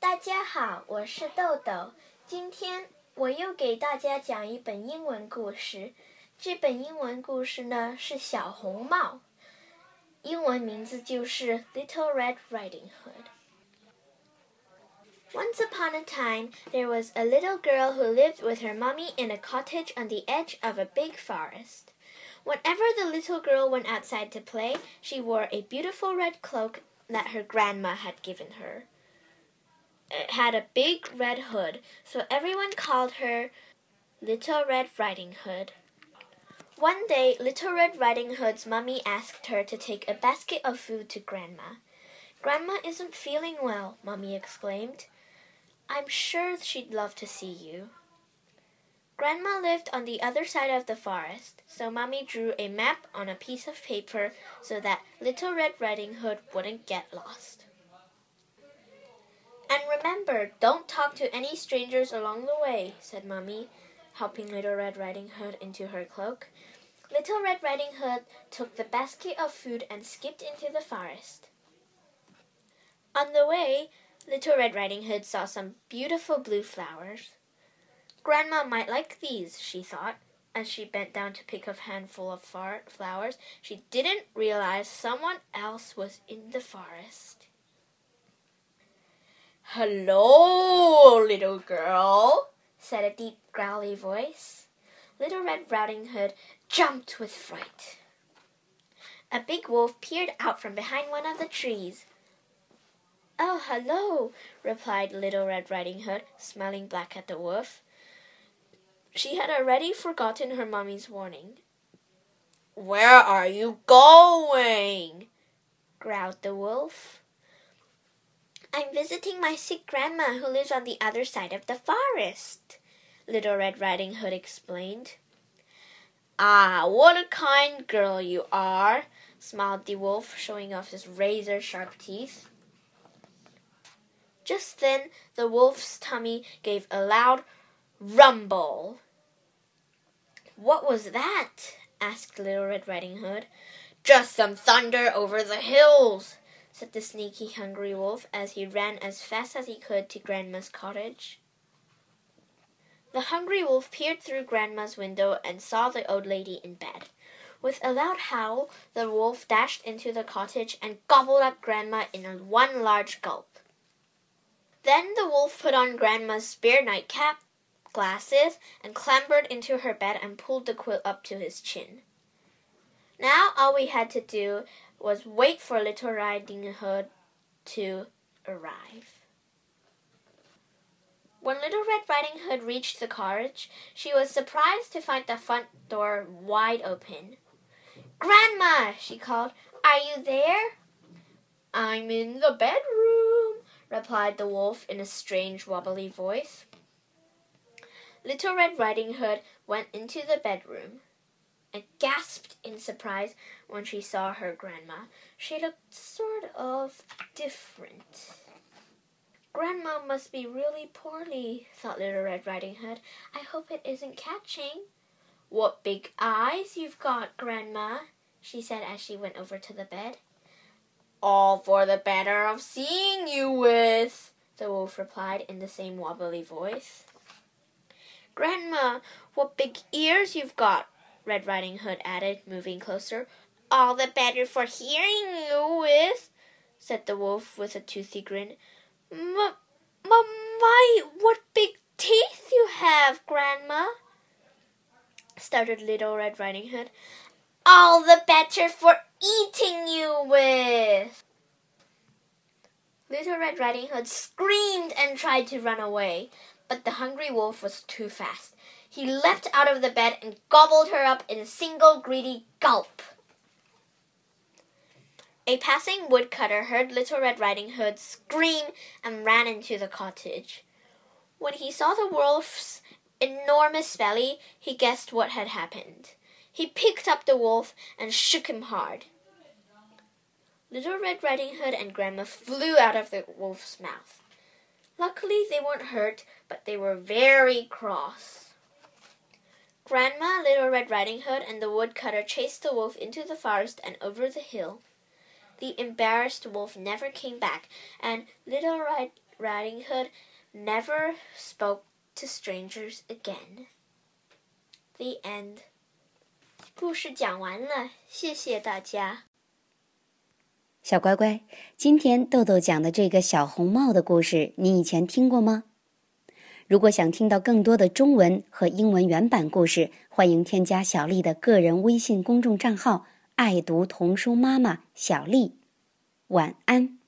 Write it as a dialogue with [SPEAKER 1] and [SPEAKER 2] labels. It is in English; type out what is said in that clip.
[SPEAKER 1] 大家好，我是豆豆。今天我又给大家讲一本英文故事。这本英文故事呢是小红帽，英文名字就是《Little Red Riding Hood》。Once upon a time, there was a little girl who lived with her mummy in a cottage on the edge of a big forest. Whenever the little girl went outside to play, she wore a beautiful red cloak that her grandma had given her. Had a big red hood, so everyone called her Little Red Riding Hood. One day, Little Red Riding Hood's mummy asked her to take a basket of food to Grandma. Grandma isn't feeling well, Mummy exclaimed. I'm sure she'd love to see you. Grandma lived on the other side of the forest, so Mummy drew a map on a piece of paper so that Little Red Riding Hood wouldn't get lost. And remember, don't talk to any strangers along the way, said Mummy, helping Little Red Riding Hood into her cloak. Little Red Riding Hood took the basket of food and skipped into the forest. On the way, Little Red Riding Hood saw some beautiful blue flowers. Grandma might like these, she thought, as she bent down to pick a handful of flowers. She didn't realize someone else was in the forest. Hello, little girl, said a deep, growly voice. Little Red Riding Hood jumped with fright. A big wolf peered out from behind one of the trees. Oh, hello, replied Little Red Riding Hood, smiling back at the wolf. She had already forgotten her mummy's warning. Where are you going? growled the wolf. I'm visiting my sick grandma who lives on the other side of the forest, Little Red Riding Hood explained. Ah, what a kind girl you are, smiled the wolf, showing off his razor sharp teeth. Just then the wolf's tummy gave a loud rumble. What was that? asked Little Red Riding Hood. Just some thunder over the hills, said the sneaky, hungry wolf as he ran as fast as he could to Grandma's cottage. The hungry wolf peered through Grandma's window and saw the old lady in bed. With a loud howl, the wolf dashed into the cottage and gobbled up Grandma in one large gulp. Then the wolf put on Grandma's spare nightcap, glasses, and clambered into her bed and pulled the quilt up to his chin. Now all we had to do was wait for Little Riding Hood to arrive. When Little Red Riding Hood reached the cottage, she was surprised to find the front door wide open. Grandma, she called, are you there? I'm in the bedroom, replied the wolf in a strange, wobbly voice. Little Red Riding Hood went into the bedroom and gasped in surprise when she saw her grandma. She looked sort of different. Grandma must be really poorly, thought Little Red Riding Hood. I hope it isn't catching. What big eyes you've got, Grandma, she said as she went over to the bed. All for the better of seeing you with, the wolf replied in the same wobbly voice. Grandma, what big ears you've got, Red Riding Hood added, moving closer. All the better for hearing you with, said the wolf with a toothy grin. M- my, what big teeth you have, Grandma, stuttered Little Red Riding Hood all the better for eating you with. Little Red Riding Hood screamed and tried to run away, but the hungry wolf was too fast. He leapt out of the bed and gobbled her up in a single greedy gulp. A passing woodcutter heard Little Red Riding Hood scream and ran into the cottage. When he saw the wolf's enormous belly, he guessed what had happened. He picked up the wolf and shook him hard. Little Red Riding Hood and Grandma flew out of the wolf's mouth. Luckily, they weren't hurt, but they were very cross. Grandma, Little Red Riding Hood, and the woodcutter chased the wolf into the forest and over the hill. The embarrassed wolf never came back, and Little Red Riding Hood never spoke to strangers again. The end. 故事讲完了，谢谢大家。
[SPEAKER 2] 小乖乖，今天豆豆讲的这个小红帽的故事，你以前听过吗？如果想听到更多的中文和英文原版故事，欢迎添加小丽的个人微信公众账号“爱读童书妈妈小丽”。晚安。